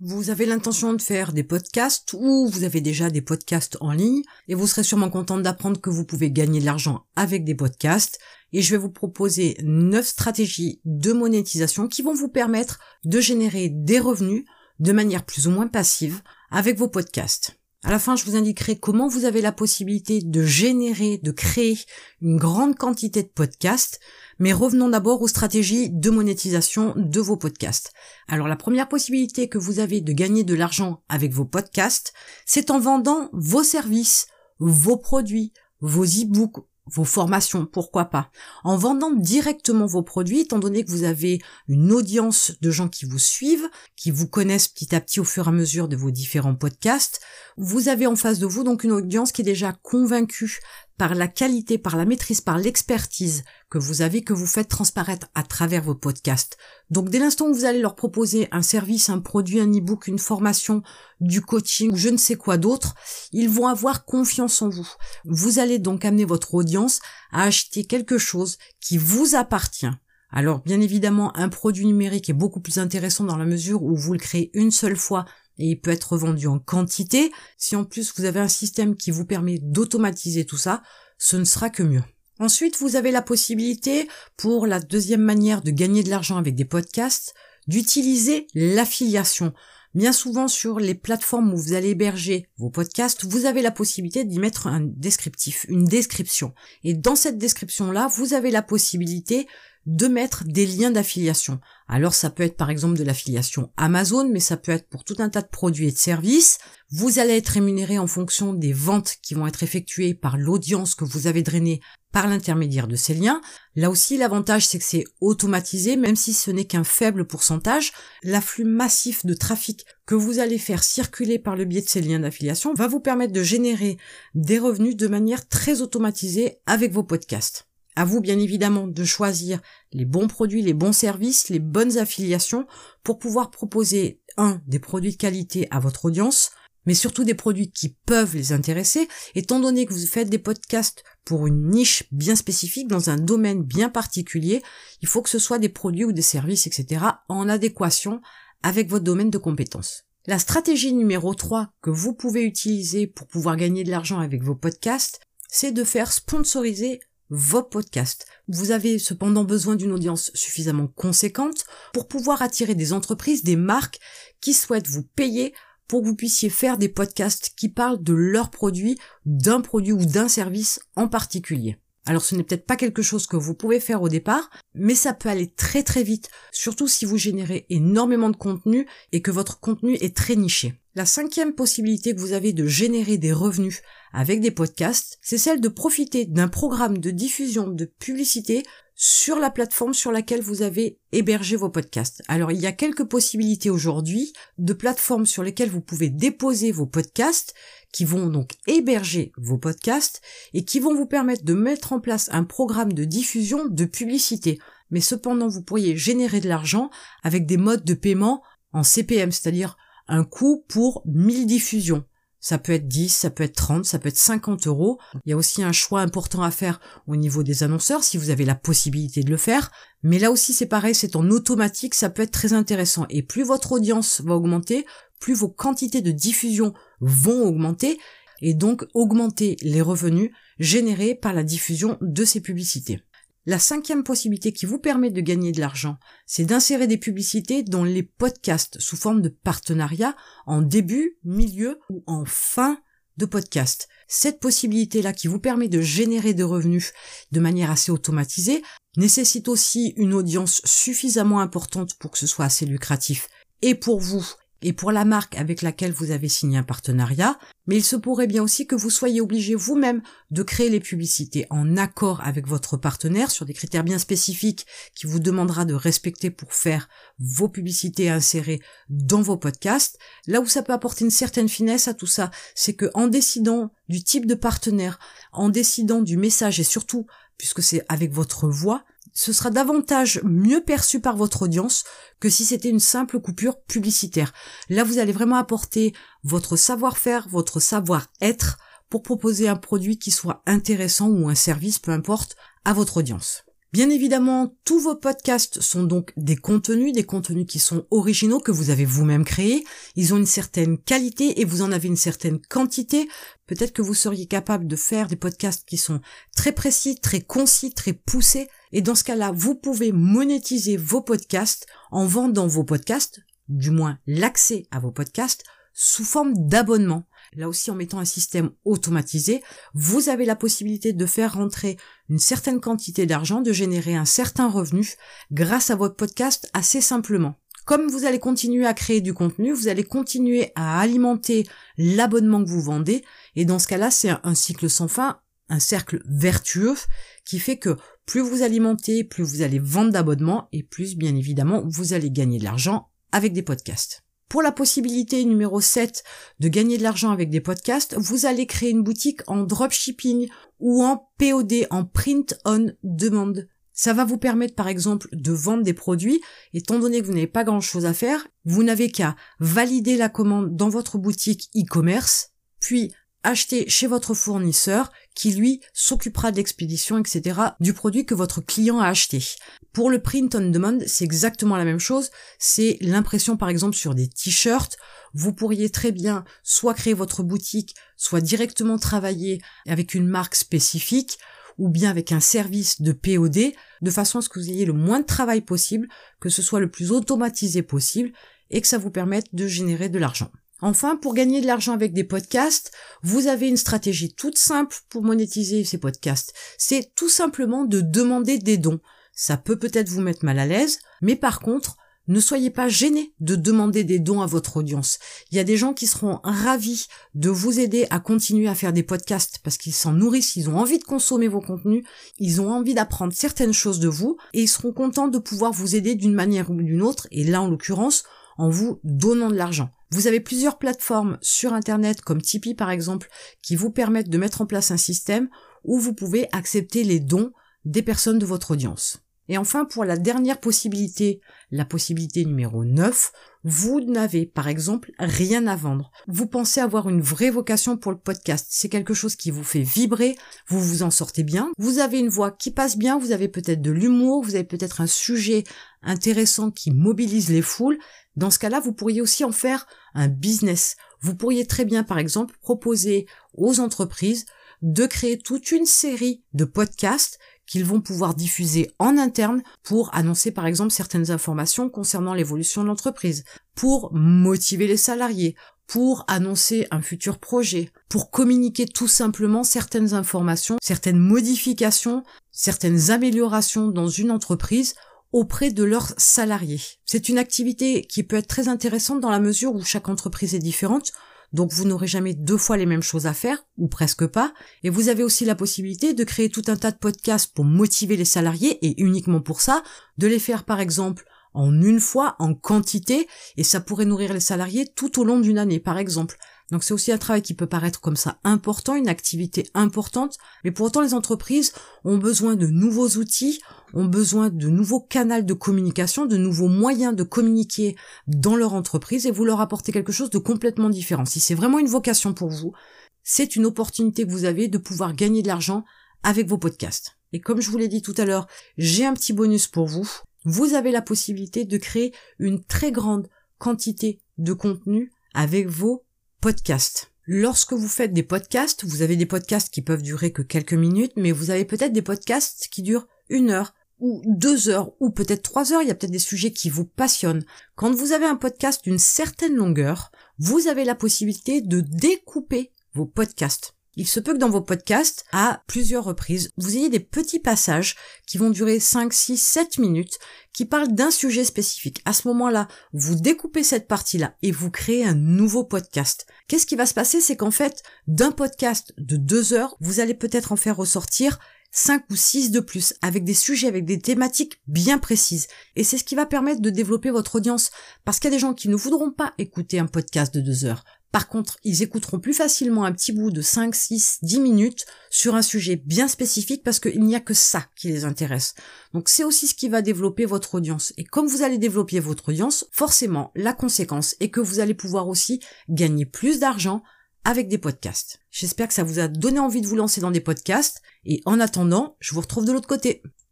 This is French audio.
Vous avez l'intention de faire des podcasts ou vous avez déjà des podcasts en ligne et vous serez sûrement contente d'apprendre que vous pouvez gagner de l'argent avec des podcasts et je vais vous proposer 9 stratégies de monétisation qui vont vous permettre de générer des revenus de manière plus ou moins passive avec vos podcasts. À la fin, je vous indiquerai comment vous avez la possibilité de générer, de créer une grande quantité de podcasts. Mais revenons d'abord aux stratégies de monétisation de vos podcasts. Alors la première possibilité que vous avez de gagner de l'argent avec vos podcasts, c'est en vendant vos services, vos produits, vos e-books, vos formations, pourquoi pas, en vendant directement vos produits, étant donné que vous avez une audience de gens qui vous suivent, qui vous connaissent petit à petit au fur et à mesure de vos différents podcasts, vous avez en face de vous donc une audience qui est déjà convaincue par la qualité, par la maîtrise, par l'expertise que vous avez, que vous faites transparaître à travers vos podcasts. Donc dès l'instant où vous allez leur proposer un service, un produit, un e-book, une formation, du coaching ou je ne sais quoi d'autre, ils vont avoir confiance en vous. Vous allez donc amener votre audience à acheter quelque chose qui vous appartient. Alors bien évidemment, un produit numérique est beaucoup plus intéressant dans la mesure où vous le créez une seule fois et il peut être vendu en quantité. Si en plus vous avez un système qui vous permet d'automatiser tout ça, ce ne sera que mieux. Ensuite, vous avez la possibilité, pour la deuxième manière de gagner de l'argent avec des podcasts, d'utiliser l'affiliation. Bien souvent sur les plateformes où vous allez héberger vos podcasts, vous avez la possibilité d'y mettre un descriptif, une description. Et dans cette description-là, vous avez la possibilité de mettre des liens d'affiliation. Alors ça peut être par exemple de l'affiliation Amazon, mais ça peut être pour tout un tas de produits et de services. Vous allez être rémunéré en fonction des ventes qui vont être effectuées par l'audience que vous avez drainée par l'intermédiaire de ces liens. Là aussi, l'avantage, c'est que c'est automatisé, même si ce n'est qu'un faible pourcentage. L'afflux massif de trafic que vous allez faire circuler par le biais de ces liens d'affiliation va vous permettre de générer des revenus de manière très automatisée avec vos podcasts. À vous, bien évidemment, de choisir les bons produits, les bons services, les bonnes affiliations pour pouvoir proposer, un, des produits de qualité à votre audience, mais surtout des produits qui peuvent les intéresser, étant donné que vous faites des podcasts pour une niche bien spécifique, dans un domaine bien particulier, il faut que ce soit des produits ou des services, etc., en adéquation avec votre domaine de compétences. La stratégie numéro 3 que vous pouvez utiliser pour pouvoir gagner de l'argent avec vos podcasts, c'est de faire sponsoriser vos podcasts. Vous avez cependant besoin d'une audience suffisamment conséquente pour pouvoir attirer des entreprises, des marques qui souhaitent vous payer pour que vous puissiez faire des podcasts qui parlent de leurs produits, d'un produit ou d'un service en particulier. Alors ce n'est peut-être pas quelque chose que vous pouvez faire au départ, mais ça peut aller très très vite, surtout si vous générez énormément de contenu et que votre contenu est très niché. La cinquième possibilité que vous avez de générer des revenus avec des podcasts, c'est celle de profiter d'un programme de diffusion de publicité sur la plateforme sur laquelle vous avez hébergé vos podcasts. Alors il y a quelques possibilités aujourd'hui de plateformes sur lesquelles vous pouvez déposer vos podcasts qui vont donc héberger vos podcasts et qui vont vous permettre de mettre en place un programme de diffusion de publicité. Mais cependant vous pourriez générer de l'argent avec des modes de paiement en CPM, c'est-à-dire un coût pour 1000 diffusions. Ça peut être 10, ça peut être 30, ça peut être 50 euros. Il y a aussi un choix important à faire au niveau des annonceurs si vous avez la possibilité de le faire. Mais là aussi c'est pareil, c'est en automatique, ça peut être très intéressant. Et plus votre audience va augmenter, plus vos quantités de diffusion vont augmenter et donc augmenter les revenus générés par la diffusion de ces publicités. La cinquième possibilité qui vous permet de gagner de l'argent, c'est d'insérer des publicités dans les podcasts sous forme de partenariat en début, milieu ou en fin de podcast. Cette possibilité-là qui vous permet de générer des revenus de manière assez automatisée nécessite aussi une audience suffisamment importante pour que ce soit assez lucratif et pour vous et pour la marque avec laquelle vous avez signé un partenariat, mais il se pourrait bien aussi que vous soyez obligé vous-même de créer les publicités en accord avec votre partenaire sur des critères bien spécifiques qui vous demandera de respecter pour faire vos publicités insérées dans vos podcasts. Là où ça peut apporter une certaine finesse à tout ça, c'est que en décidant du type de partenaire, en décidant du message et surtout puisque c'est avec votre voix, ce sera davantage mieux perçu par votre audience que si c'était une simple coupure publicitaire. Là, vous allez vraiment apporter votre savoir-faire, votre savoir-être pour proposer un produit qui soit intéressant ou un service, peu importe, à votre audience. Bien évidemment, tous vos podcasts sont donc des contenus, des contenus qui sont originaux, que vous avez vous-même créés. Ils ont une certaine qualité et vous en avez une certaine quantité. Peut-être que vous seriez capable de faire des podcasts qui sont très précis, très concis, très poussés. Et dans ce cas-là, vous pouvez monétiser vos podcasts en vendant vos podcasts, du moins l'accès à vos podcasts, sous forme d'abonnement. Là aussi, en mettant un système automatisé, vous avez la possibilité de faire rentrer une certaine quantité d'argent, de générer un certain revenu grâce à votre podcast assez simplement. Comme vous allez continuer à créer du contenu, vous allez continuer à alimenter l'abonnement que vous vendez, et dans ce cas-là, c'est un cycle sans fin, un cercle vertueux qui fait que plus vous alimentez, plus vous allez vendre d'abonnements, et plus, bien évidemment, vous allez gagner de l'argent avec des podcasts. Pour la possibilité numéro 7 de gagner de l'argent avec des podcasts, vous allez créer une boutique en dropshipping ou en POD, en print on demand. Ça va vous permettre par exemple de vendre des produits, étant donné que vous n'avez pas grand chose à faire, vous n'avez qu'à valider la commande dans votre boutique e-commerce, puis acheter chez votre fournisseur qui lui s'occupera de l'expédition, etc. du produit que votre client a acheté. Pour le print on demand, c'est exactement la même chose. C'est l'impression par exemple sur des t-shirts. Vous pourriez très bien soit créer votre boutique, soit directement travailler avec une marque spécifique ou bien avec un service de POD, de façon à ce que vous ayez le moins de travail possible, que ce soit le plus automatisé possible, et que ça vous permette de générer de l'argent. Enfin, pour gagner de l'argent avec des podcasts, vous avez une stratégie toute simple pour monétiser ces podcasts. C'est tout simplement de demander des dons. Ça peut peut-être vous mettre mal à l'aise, mais par contre, ne soyez pas gênés de demander des dons à votre audience. Il y a des gens qui seront ravis de vous aider à continuer à faire des podcasts parce qu'ils s'en nourrissent, ils ont envie de consommer vos contenus, ils ont envie d'apprendre certaines choses de vous et ils seront contents de pouvoir vous aider d'une manière ou d'une autre, et là en l'occurrence, en vous donnant de l'argent. Vous avez plusieurs plateformes sur Internet, comme Tipeee par exemple, qui vous permettent de mettre en place un système où vous pouvez accepter les dons des personnes de votre audience. Et enfin, pour la dernière possibilité, la possibilité numéro 9, vous n'avez par exemple rien à vendre. Vous pensez avoir une vraie vocation pour le podcast. C'est quelque chose qui vous fait vibrer, vous vous en sortez bien, vous avez une voix qui passe bien, vous avez peut-être de l'humour, vous avez peut-être un sujet intéressant qui mobilise les foules. Dans ce cas-là, vous pourriez aussi en faire un business. Vous pourriez très bien, par exemple, proposer aux entreprises de créer toute une série de podcasts qu'ils vont pouvoir diffuser en interne pour annoncer par exemple certaines informations concernant l'évolution de l'entreprise, pour motiver les salariés, pour annoncer un futur projet, pour communiquer tout simplement certaines informations, certaines modifications, certaines améliorations dans une entreprise auprès de leurs salariés. C'est une activité qui peut être très intéressante dans la mesure où chaque entreprise est différente, donc vous n'aurez jamais deux fois les mêmes choses à faire, ou presque pas, et vous avez aussi la possibilité de créer tout un tas de podcasts pour motiver les salariés, et uniquement pour ça, de les faire par exemple en une fois, en quantité, et ça pourrait nourrir les salariés tout au long d'une année par exemple. Donc c'est aussi un travail qui peut paraître comme ça important, une activité importante, mais pour autant les entreprises ont besoin de nouveaux outils, ont besoin de nouveaux canaux de communication, de nouveaux moyens de communiquer dans leur entreprise et vous leur apportez quelque chose de complètement différent. Si c'est vraiment une vocation pour vous, c'est une opportunité que vous avez de pouvoir gagner de l'argent avec vos podcasts. Et comme je vous l'ai dit tout à l'heure, j'ai un petit bonus pour vous. Vous avez la possibilité de créer une très grande quantité de contenu avec vos podcasts. Lorsque vous faites des podcasts, vous avez des podcasts qui peuvent durer que quelques minutes, mais vous avez peut-être des podcasts qui durent une heure, ou deux heures, ou peut-être trois heures, il y a peut-être des sujets qui vous passionnent. Quand vous avez un podcast d'une certaine longueur, vous avez la possibilité de découper vos podcasts. Il se peut que dans vos podcasts, à plusieurs reprises, vous ayez des petits passages qui vont durer 5, 6, 7 minutes, qui parlent d'un sujet spécifique. À ce moment-là, vous découpez cette partie-là et vous créez un nouveau podcast. Qu'est-ce qui va se passer? C'est qu'en fait, d'un podcast de deux heures, vous allez peut-être en faire ressortir 5 ou 6 de plus, avec des sujets, avec des thématiques bien précises. Et c'est ce qui va permettre de développer votre audience, parce qu'il y a des gens qui ne voudront pas écouter un podcast de 2 heures. Par contre, ils écouteront plus facilement un petit bout de 5, 6, 10 minutes sur un sujet bien spécifique parce qu'il n'y a que ça qui les intéresse. Donc c'est aussi ce qui va développer votre audience. Et comme vous allez développer votre audience, forcément, la conséquence est que vous allez pouvoir aussi gagner plus d'argent avec des podcasts. J'espère que ça vous a donné envie de vous lancer dans des podcasts et en attendant, je vous retrouve de l'autre côté.